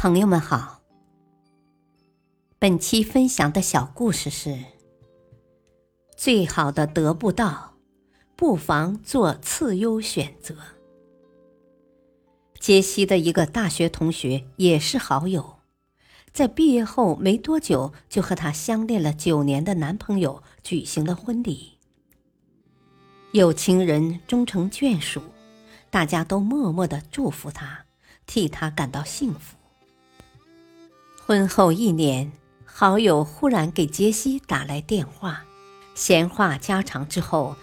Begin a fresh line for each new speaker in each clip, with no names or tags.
朋友们好，本期分享的小故事是：最好的得不到，不妨做次优选择。杰西的一个大学同学也是好友，在毕业后没多久，就和她相恋了九年的男朋友举行了婚礼。有情人终成眷属，大家都默默的祝福他，替他感到幸福。婚后一年，好友忽然给杰西打来电话，闲话家常之后，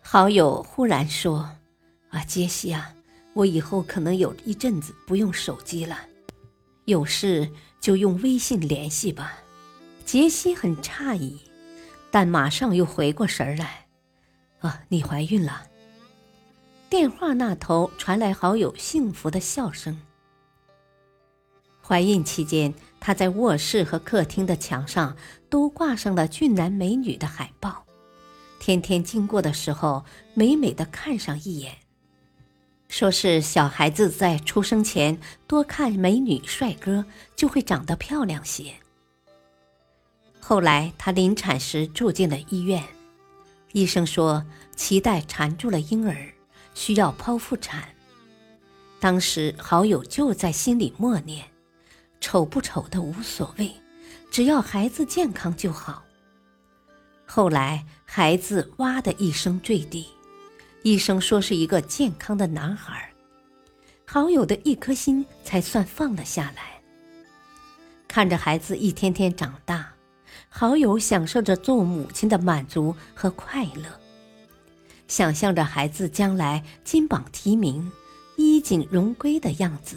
好友忽然说：“啊，杰西啊，我以后可能有一阵子不用手机了，有事就用微信联系吧。”杰西很诧异，但马上又回过神来：“啊，你怀孕了。”电话那头传来好友幸福的笑声。怀孕期间，他在卧室和客厅的墙上都挂上了俊男美女的海报，天天经过的时候美美的看上一眼。说是小孩子在出生前多看美女帅哥，就会长得漂亮些。后来他临产时住进了医院，医生说脐带缠住了婴儿，需要剖腹产。当时好友就在心里默念。丑不丑的无所谓，只要孩子健康就好。后来孩子哇的一声坠地，医生说是一个健康的男孩，好友的一颗心才算放了下来。看着孩子一天天长大，好友享受着做母亲的满足和快乐，想象着孩子将来金榜题名、衣锦荣归的样子。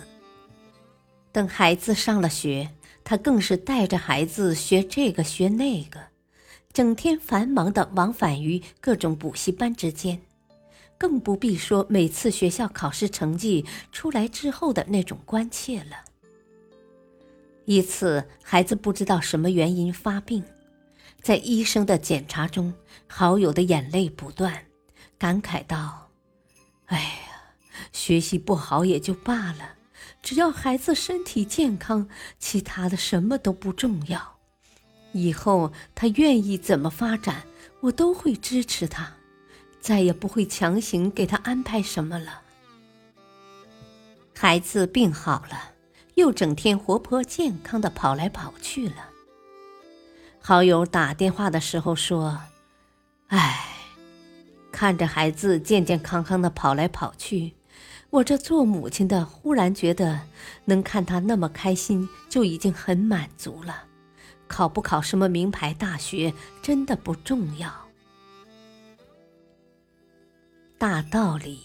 等孩子上了学，他更是带着孩子学这个学那个，整天繁忙的往返于各种补习班之间，更不必说每次学校考试成绩出来之后的那种关切了。一次，孩子不知道什么原因发病，在医生的检查中，好友的眼泪不断，感慨道：“哎呀，学习不好也就罢了。”只要孩子身体健康，其他的什么都不重要。以后他愿意怎么发展，我都会支持他，再也不会强行给他安排什么了。孩子病好了，又整天活泼健康的跑来跑去了。好友打电话的时候说：“哎，看着孩子健健康康的跑来跑去。”我这做母亲的忽然觉得，能看他那么开心就已经很满足了。考不考什么名牌大学真的不重要。大道理，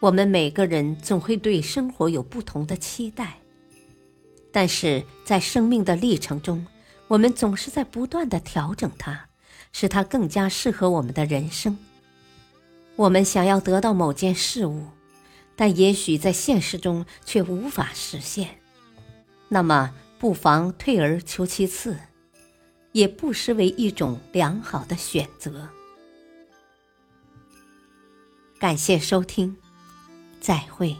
我们每个人总会对生活有不同的期待，但是在生命的历程中，我们总是在不断的调整它，使它更加适合我们的人生。我们想要得到某件事物，但也许在现实中却无法实现，那么不妨退而求其次，也不失为一种良好的选择。感谢收听，再会。